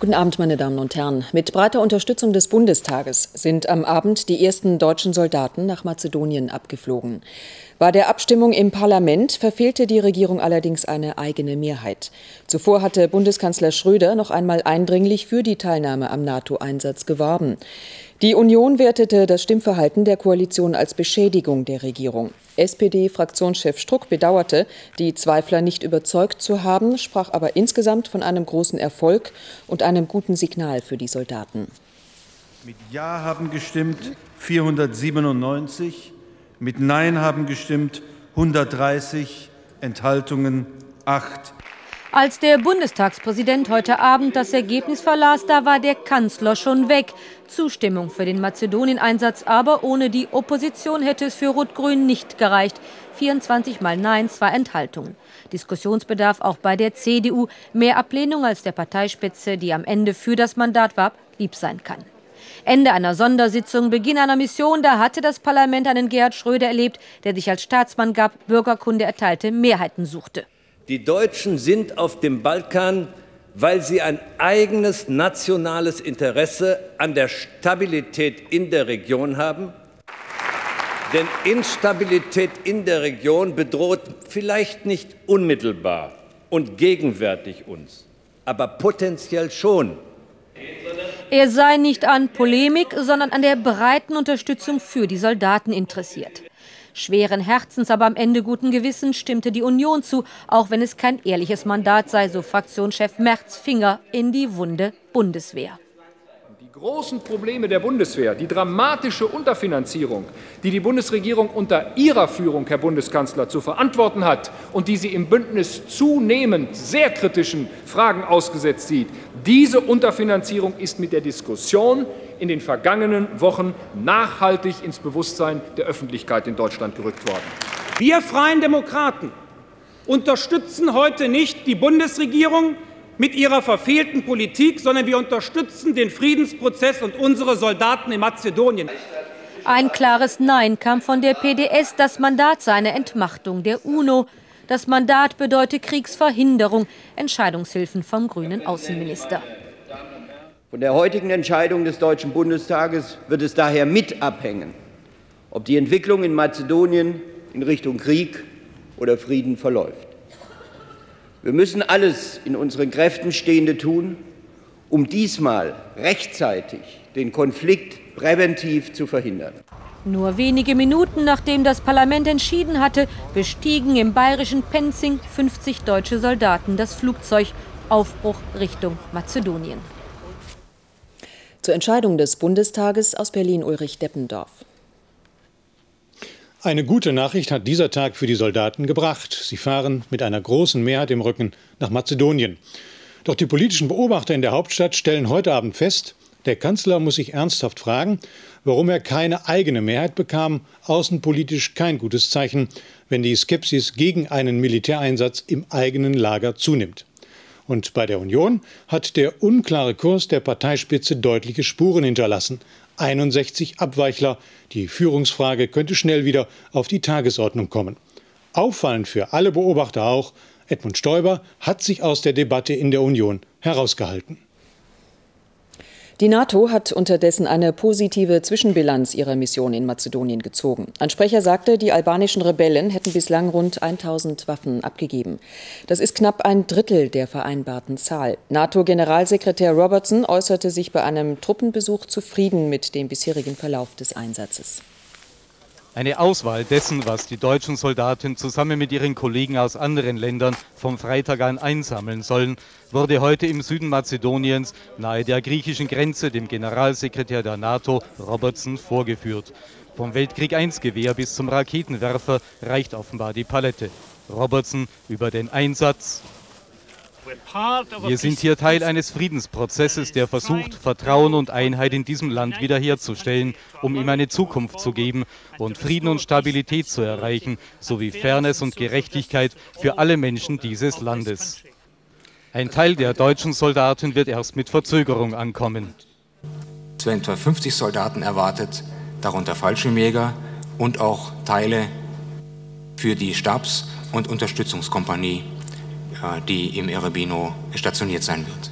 Guten Abend, meine Damen und Herren. Mit breiter Unterstützung des Bundestages sind am Abend die ersten deutschen Soldaten nach Mazedonien abgeflogen. Bei der Abstimmung im Parlament verfehlte die Regierung allerdings eine eigene Mehrheit. Zuvor hatte Bundeskanzler Schröder noch einmal eindringlich für die Teilnahme am NATO-Einsatz geworben. Die Union wertete das Stimmverhalten der Koalition als Beschädigung der Regierung. SPD-Fraktionschef Struck bedauerte, die Zweifler nicht überzeugt zu haben, sprach aber insgesamt von einem großen Erfolg und einem guten Signal für die Soldaten. Mit Ja haben gestimmt 497, mit Nein haben gestimmt 130, Enthaltungen 8. Als der Bundestagspräsident heute Abend das Ergebnis verlas, da war der Kanzler schon weg. Zustimmung für den Mazedonien-Einsatz, aber ohne die Opposition hätte es für Rot-Grün nicht gereicht. 24 mal Nein, zwei Enthaltungen. Diskussionsbedarf auch bei der CDU. Mehr Ablehnung als der Parteispitze, die am Ende für das Mandat warb, lieb sein kann. Ende einer Sondersitzung, Beginn einer Mission, da hatte das Parlament einen Gerhard Schröder erlebt, der sich als Staatsmann gab, Bürgerkunde erteilte, Mehrheiten suchte. Die Deutschen sind auf dem Balkan, weil sie ein eigenes nationales Interesse an der Stabilität in der Region haben. Denn Instabilität in der Region bedroht vielleicht nicht unmittelbar und gegenwärtig uns, aber potenziell schon er sei nicht an Polemik, sondern an der breiten Unterstützung für die Soldaten interessiert. Schweren Herzens, aber am Ende guten Gewissens stimmte die Union zu, auch wenn es kein ehrliches Mandat sei, so Fraktionschef Merz Finger in die Wunde Bundeswehr. Großen Probleme der Bundeswehr, die dramatische Unterfinanzierung, die die Bundesregierung unter Ihrer Führung, Herr Bundeskanzler, zu verantworten hat und die sie im Bündnis zunehmend sehr kritischen Fragen ausgesetzt sieht, diese Unterfinanzierung ist mit der Diskussion in den vergangenen Wochen nachhaltig ins Bewusstsein der Öffentlichkeit in Deutschland gerückt worden. Wir Freien Demokraten unterstützen heute nicht die Bundesregierung, mit ihrer verfehlten Politik, sondern wir unterstützen den Friedensprozess und unsere Soldaten in Mazedonien. Ein klares Nein kam von der PDS. Das Mandat sei eine Entmachtung der UNO. Das Mandat bedeutet Kriegsverhinderung. Entscheidungshilfen vom grünen Außenminister. Von der heutigen Entscheidung des Deutschen Bundestages wird es daher mit abhängen, ob die Entwicklung in Mazedonien in Richtung Krieg oder Frieden verläuft. Wir müssen alles in unseren Kräften Stehende tun, um diesmal rechtzeitig den Konflikt präventiv zu verhindern. Nur wenige Minuten nachdem das Parlament entschieden hatte, bestiegen im bayerischen Penzing 50 deutsche Soldaten das Flugzeug. Aufbruch Richtung Mazedonien. Zur Entscheidung des Bundestages aus Berlin Ulrich Deppendorf. Eine gute Nachricht hat dieser Tag für die Soldaten gebracht. Sie fahren mit einer großen Mehrheit im Rücken nach Mazedonien. Doch die politischen Beobachter in der Hauptstadt stellen heute Abend fest, der Kanzler muss sich ernsthaft fragen, warum er keine eigene Mehrheit bekam, außenpolitisch kein gutes Zeichen, wenn die Skepsis gegen einen Militäreinsatz im eigenen Lager zunimmt. Und bei der Union hat der unklare Kurs der Parteispitze deutliche Spuren hinterlassen. 61 Abweichler. Die Führungsfrage könnte schnell wieder auf die Tagesordnung kommen. Auffallend für alle Beobachter auch, Edmund Stoiber hat sich aus der Debatte in der Union herausgehalten. Die NATO hat unterdessen eine positive Zwischenbilanz ihrer Mission in Mazedonien gezogen. Ein Sprecher sagte, die albanischen Rebellen hätten bislang rund 1000 Waffen abgegeben. Das ist knapp ein Drittel der vereinbarten Zahl. NATO-Generalsekretär Robertson äußerte sich bei einem Truppenbesuch zufrieden mit dem bisherigen Verlauf des Einsatzes. Eine Auswahl dessen, was die deutschen Soldaten zusammen mit ihren Kollegen aus anderen Ländern vom Freitag an einsammeln sollen, wurde heute im Süden Mazedoniens nahe der griechischen Grenze dem Generalsekretär der NATO Robertson vorgeführt. Vom Weltkrieg I-Gewehr bis zum Raketenwerfer reicht offenbar die Palette. Robertson über den Einsatz, wir sind hier Teil eines Friedensprozesses, der versucht, Vertrauen und Einheit in diesem Land wiederherzustellen, um ihm eine Zukunft zu geben und Frieden und Stabilität zu erreichen, sowie Fairness und Gerechtigkeit für alle Menschen dieses Landes. Ein Teil der deutschen Soldaten wird erst mit Verzögerung ankommen. Es werden etwa 50 Soldaten erwartet, darunter Fallschirmjäger und auch Teile für die Stabs- und Unterstützungskompanie, die im Erebino stationiert sein wird.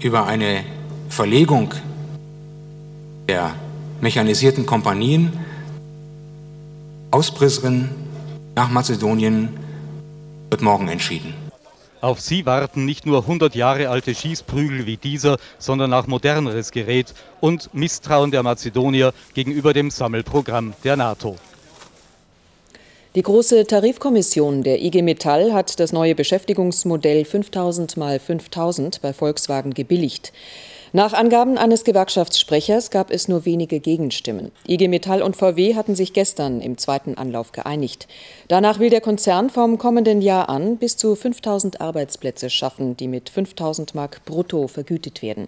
Über eine Verlegung der mechanisierten Kompanien aus Prizren nach Mazedonien wird morgen entschieden. Auf sie warten nicht nur 100 Jahre alte Schießprügel wie dieser, sondern auch moderneres Gerät und Misstrauen der Mazedonier gegenüber dem Sammelprogramm der NATO. Die große Tarifkommission der IG Metall hat das neue Beschäftigungsmodell 5000 mal 5000 bei Volkswagen gebilligt. Nach Angaben eines Gewerkschaftssprechers gab es nur wenige Gegenstimmen. IG Metall und VW hatten sich gestern im zweiten Anlauf geeinigt. Danach will der Konzern vom kommenden Jahr an bis zu 5000 Arbeitsplätze schaffen, die mit 5000 Mark brutto vergütet werden.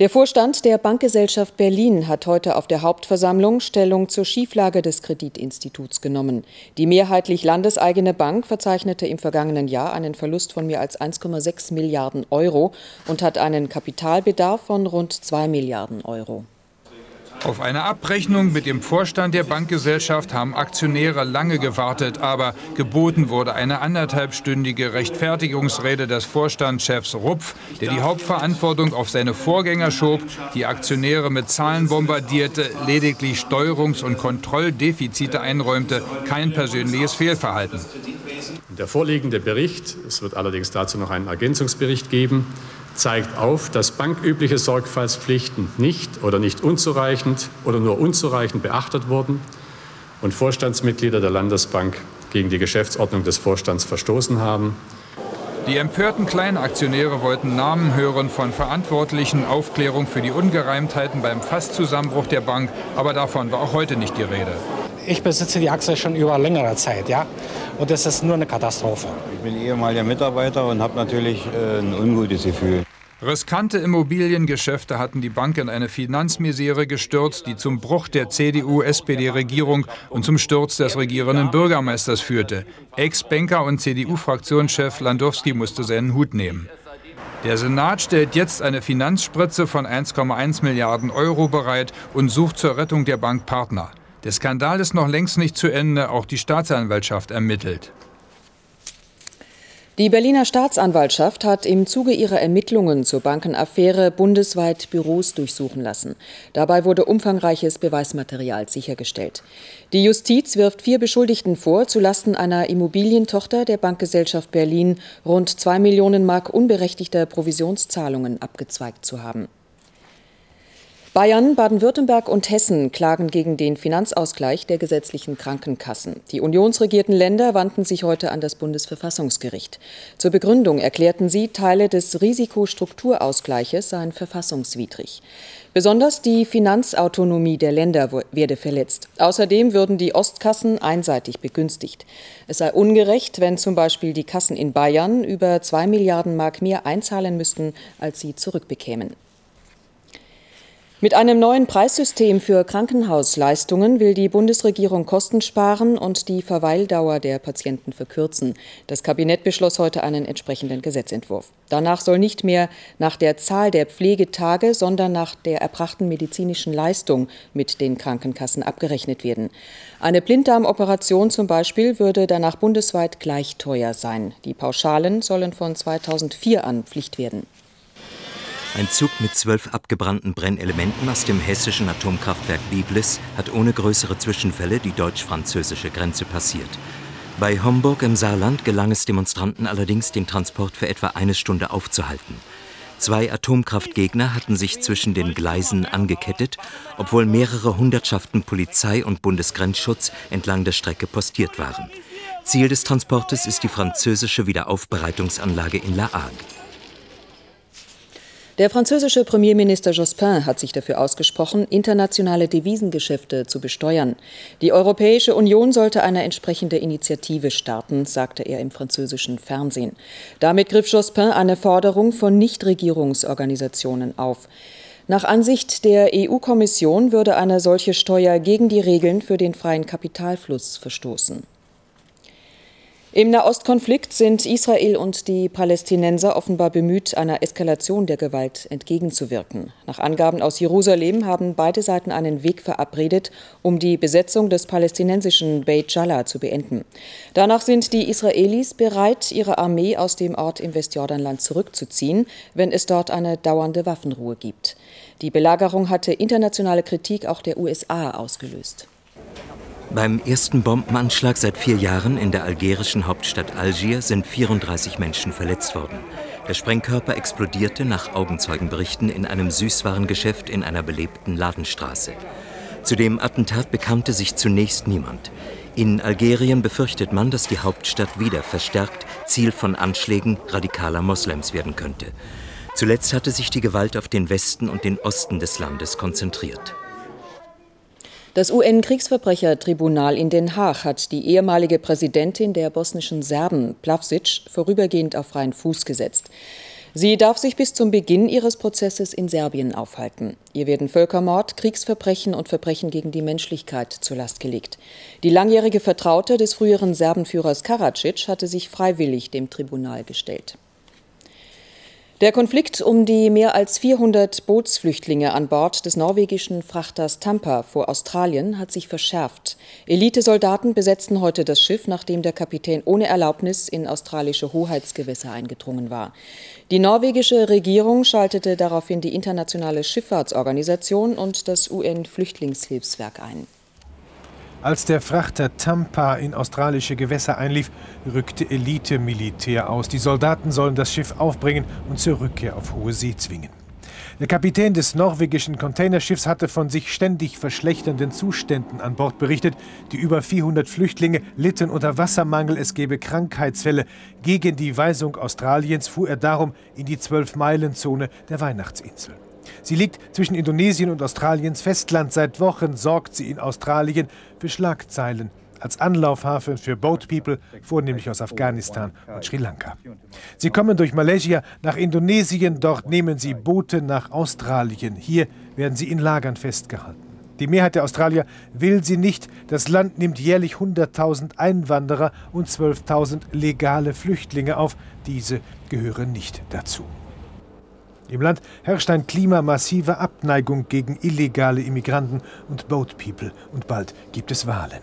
Der Vorstand der Bankgesellschaft Berlin hat heute auf der Hauptversammlung Stellung zur Schieflage des Kreditinstituts genommen. Die mehrheitlich landeseigene Bank verzeichnete im vergangenen Jahr einen Verlust von mehr als 1,6 Milliarden Euro und hat einen Kapitalbedarf von rund 2 Milliarden Euro. Auf eine Abrechnung mit dem Vorstand der Bankgesellschaft haben Aktionäre lange gewartet, aber geboten wurde eine anderthalbstündige Rechtfertigungsrede des Vorstandschefs Rupf, der die Hauptverantwortung auf seine Vorgänger schob, die Aktionäre mit Zahlen bombardierte, lediglich Steuerungs- und Kontrolldefizite einräumte, kein persönliches Fehlverhalten. Der vorliegende Bericht, es wird allerdings dazu noch einen Ergänzungsbericht geben, zeigt auf, dass bankübliche Sorgfaltspflichten nicht oder nicht unzureichend oder nur unzureichend beachtet wurden und Vorstandsmitglieder der Landesbank gegen die Geschäftsordnung des Vorstands verstoßen haben. Die empörten Kleinaktionäre wollten Namen hören von Verantwortlichen, Aufklärung für die Ungereimtheiten beim Fastzusammenbruch der Bank, aber davon war auch heute nicht die Rede. Ich besitze die Aktie schon über längere Zeit, ja, und das ist nur eine Katastrophe. Ich bin ehemaliger Mitarbeiter und habe natürlich äh, ein ungutes Gefühl. Riskante Immobiliengeschäfte hatten die Bank in eine Finanzmisere gestürzt, die zum Bruch der CDU-SPD-Regierung und zum Sturz des regierenden Bürgermeisters führte. Ex-Banker und CDU-Fraktionschef Landowski musste seinen Hut nehmen. Der Senat stellt jetzt eine Finanzspritze von 1,1 Milliarden Euro bereit und sucht zur Rettung der Bank Partner. Der Skandal ist noch längst nicht zu Ende, auch die Staatsanwaltschaft ermittelt. Die Berliner Staatsanwaltschaft hat im Zuge ihrer Ermittlungen zur Bankenaffäre bundesweit Büros durchsuchen lassen. Dabei wurde umfangreiches Beweismaterial sichergestellt. Die Justiz wirft vier Beschuldigten vor, zulasten einer Immobilientochter der Bankgesellschaft Berlin rund zwei Millionen Mark unberechtigter Provisionszahlungen abgezweigt zu haben. Bayern, Baden-Württemberg und Hessen klagen gegen den Finanzausgleich der gesetzlichen Krankenkassen. Die unionsregierten Länder wandten sich heute an das Bundesverfassungsgericht. Zur Begründung erklärten sie, Teile des Risikostrukturausgleiches seien verfassungswidrig. Besonders die Finanzautonomie der Länder werde verletzt. Außerdem würden die Ostkassen einseitig begünstigt. Es sei ungerecht, wenn zum Beispiel die Kassen in Bayern über zwei Milliarden Mark mehr einzahlen müssten, als sie zurückbekämen. Mit einem neuen Preissystem für Krankenhausleistungen will die Bundesregierung Kosten sparen und die Verweildauer der Patienten verkürzen. Das Kabinett beschloss heute einen entsprechenden Gesetzentwurf. Danach soll nicht mehr nach der Zahl der Pflegetage, sondern nach der erbrachten medizinischen Leistung mit den Krankenkassen abgerechnet werden. Eine Blinddarmoperation zum Beispiel würde danach bundesweit gleich teuer sein. Die Pauschalen sollen von 2004 an Pflicht werden. Ein Zug mit zwölf abgebrannten Brennelementen aus dem hessischen Atomkraftwerk Biblis hat ohne größere Zwischenfälle die deutsch-französische Grenze passiert. Bei Homburg im Saarland gelang es Demonstranten allerdings, den Transport für etwa eine Stunde aufzuhalten. Zwei Atomkraftgegner hatten sich zwischen den Gleisen angekettet, obwohl mehrere Hundertschaften Polizei und Bundesgrenzschutz entlang der Strecke postiert waren. Ziel des Transportes ist die französische Wiederaufbereitungsanlage in La Hague. Der französische Premierminister Jospin hat sich dafür ausgesprochen, internationale Devisengeschäfte zu besteuern. Die Europäische Union sollte eine entsprechende Initiative starten, sagte er im französischen Fernsehen. Damit griff Jospin eine Forderung von Nichtregierungsorganisationen auf. Nach Ansicht der EU-Kommission würde eine solche Steuer gegen die Regeln für den freien Kapitalfluss verstoßen. Im Nahostkonflikt sind Israel und die Palästinenser offenbar bemüht, einer Eskalation der Gewalt entgegenzuwirken. Nach Angaben aus Jerusalem haben beide Seiten einen Weg verabredet, um die Besetzung des palästinensischen Beit Jalla zu beenden. Danach sind die Israelis bereit, ihre Armee aus dem Ort im Westjordanland zurückzuziehen, wenn es dort eine dauernde Waffenruhe gibt. Die Belagerung hatte internationale Kritik auch der USA ausgelöst. Beim ersten Bombenanschlag seit vier Jahren in der algerischen Hauptstadt Algier sind 34 Menschen verletzt worden. Der Sprengkörper explodierte nach Augenzeugenberichten in einem Süßwarengeschäft in einer belebten Ladenstraße. Zu dem Attentat bekannte sich zunächst niemand. In Algerien befürchtet man, dass die Hauptstadt wieder verstärkt Ziel von Anschlägen radikaler Moslems werden könnte. Zuletzt hatte sich die Gewalt auf den Westen und den Osten des Landes konzentriert. Das UN-Kriegsverbrechertribunal in Den Haag hat die ehemalige Präsidentin der bosnischen Serben, Plavsic, vorübergehend auf freien Fuß gesetzt. Sie darf sich bis zum Beginn ihres Prozesses in Serbien aufhalten. Ihr werden Völkermord, Kriegsverbrechen und Verbrechen gegen die Menschlichkeit zur Last gelegt. Die langjährige Vertraute des früheren Serbenführers Karadzic hatte sich freiwillig dem Tribunal gestellt. Der Konflikt um die mehr als 400 Bootsflüchtlinge an Bord des norwegischen Frachters Tampa vor Australien hat sich verschärft. Elitesoldaten besetzten heute das Schiff, nachdem der Kapitän ohne Erlaubnis in australische Hoheitsgewässer eingedrungen war. Die norwegische Regierung schaltete daraufhin die internationale Schifffahrtsorganisation und das UN-Flüchtlingshilfswerk ein. Als der Frachter Tampa in australische Gewässer einlief, rückte Elite-Militär aus. Die Soldaten sollen das Schiff aufbringen und zur Rückkehr auf hohe See zwingen. Der Kapitän des norwegischen Containerschiffs hatte von sich ständig verschlechternden Zuständen an Bord berichtet. Die über 400 Flüchtlinge litten unter Wassermangel, es gebe Krankheitsfälle. Gegen die Weisung Australiens fuhr er darum in die Zwölf-Meilen-Zone der Weihnachtsinsel. Sie liegt zwischen Indonesien und Australiens Festland. Seit Wochen sorgt sie in Australien für Schlagzeilen als Anlaufhafen für Boat People, vornehmlich aus Afghanistan und Sri Lanka. Sie kommen durch Malaysia nach Indonesien, dort nehmen sie Boote nach Australien. Hier werden sie in Lagern festgehalten. Die Mehrheit der Australier will sie nicht. Das Land nimmt jährlich 100.000 Einwanderer und 12.000 legale Flüchtlinge auf. Diese gehören nicht dazu. Im Land herrscht ein Klima massiver Abneigung gegen illegale Immigranten und Boat People. Und bald gibt es Wahlen.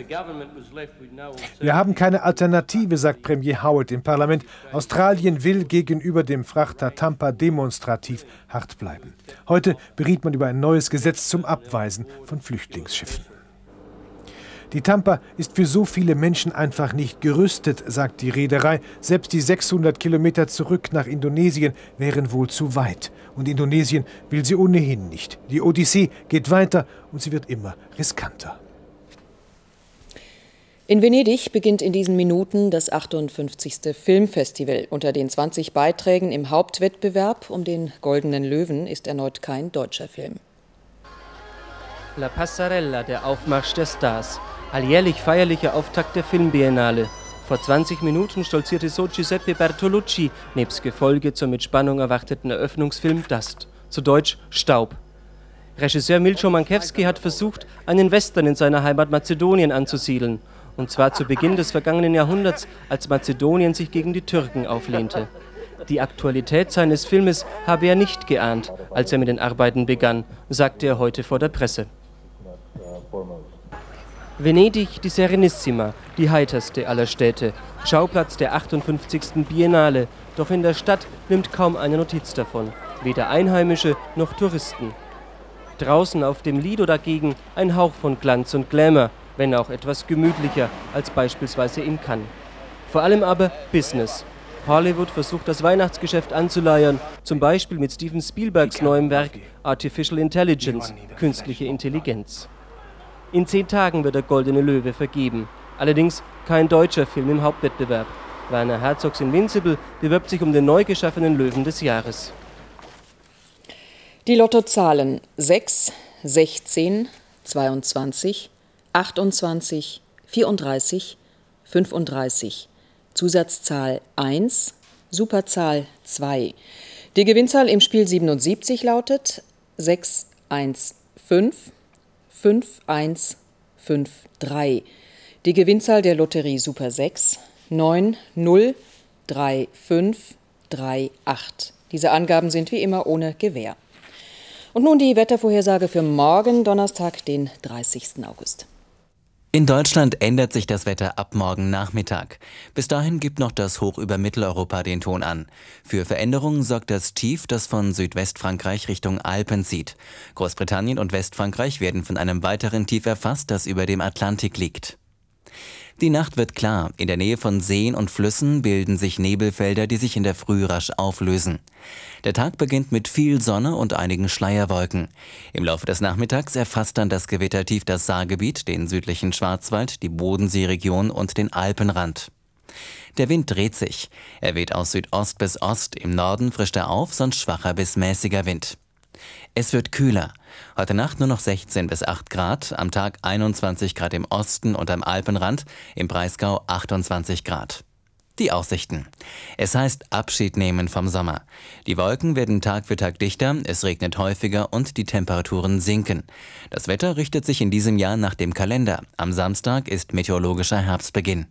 Wir haben keine Alternative, sagt Premier Howard im Parlament. Australien will gegenüber dem Frachter Tampa demonstrativ hart bleiben. Heute beriet man über ein neues Gesetz zum Abweisen von Flüchtlingsschiffen. Die Tampa ist für so viele Menschen einfach nicht gerüstet, sagt die Reederei. Selbst die 600 Kilometer zurück nach Indonesien wären wohl zu weit. Und Indonesien will sie ohnehin nicht. Die Odyssee geht weiter und sie wird immer riskanter. In Venedig beginnt in diesen Minuten das 58. Filmfestival. Unter den 20 Beiträgen im Hauptwettbewerb um den Goldenen Löwen ist erneut kein deutscher Film. La Passarella, der Aufmarsch der Stars. Alljährlich feierlicher Auftakt der Filmbiennale. Vor 20 Minuten stolzierte so Giuseppe Bertolucci nebst Gefolge zur mit Spannung erwarteten Eröffnungsfilm Dust, zu Deutsch Staub. Regisseur Milcho Mankiewski hat versucht, einen Western in seiner Heimat Mazedonien anzusiedeln, und zwar zu Beginn des vergangenen Jahrhunderts, als Mazedonien sich gegen die Türken auflehnte. Die Aktualität seines Filmes habe er nicht geahnt, als er mit den Arbeiten begann, sagte er heute vor der Presse. Venedig, die Serenissima, die heiterste aller Städte, Schauplatz der 58. Biennale. Doch in der Stadt nimmt kaum eine Notiz davon, weder Einheimische noch Touristen. Draußen auf dem Lido dagegen ein Hauch von Glanz und Glamour, wenn auch etwas gemütlicher als beispielsweise in Cannes. Vor allem aber Business. Hollywood versucht das Weihnachtsgeschäft anzuleiern, zum Beispiel mit Steven Spielbergs neuem Werk Artificial Intelligence, künstliche Intelligenz. In zehn Tagen wird der Goldene Löwe vergeben. Allerdings kein deutscher Film im Hauptwettbewerb. Werner Herzogs Invincible bewirbt sich um den neu geschaffenen Löwen des Jahres. Die Lottozahlen 6, 16, 22, 28, 34, 35. Zusatzzahl 1, Superzahl 2. Die Gewinnzahl im Spiel 77 lautet 615 5153. Die Gewinnzahl der Lotterie Super 6 903538. Diese Angaben sind wie immer ohne Gewähr. Und nun die Wettervorhersage für morgen, Donnerstag, den 30. August. In Deutschland ändert sich das Wetter ab morgen Nachmittag. Bis dahin gibt noch das Hoch über Mitteleuropa den Ton an. Für Veränderungen sorgt das Tief, das von Südwestfrankreich Richtung Alpen zieht. Großbritannien und Westfrankreich werden von einem weiteren Tief erfasst, das über dem Atlantik liegt. Die Nacht wird klar. In der Nähe von Seen und Flüssen bilden sich Nebelfelder, die sich in der Früh rasch auflösen. Der Tag beginnt mit viel Sonne und einigen Schleierwolken. Im Laufe des Nachmittags erfasst dann das Gewittertief das Saargebiet, den südlichen Schwarzwald, die Bodenseeregion und den Alpenrand. Der Wind dreht sich. Er weht aus Südost bis Ost, im Norden frischt er auf, sonst schwacher bis mäßiger Wind. Es wird kühler. Heute Nacht nur noch 16 bis 8 Grad, am Tag 21 Grad im Osten und am Alpenrand, im Breisgau 28 Grad. Die Aussichten. Es heißt Abschied nehmen vom Sommer. Die Wolken werden Tag für Tag dichter, es regnet häufiger und die Temperaturen sinken. Das Wetter richtet sich in diesem Jahr nach dem Kalender. Am Samstag ist meteorologischer Herbstbeginn.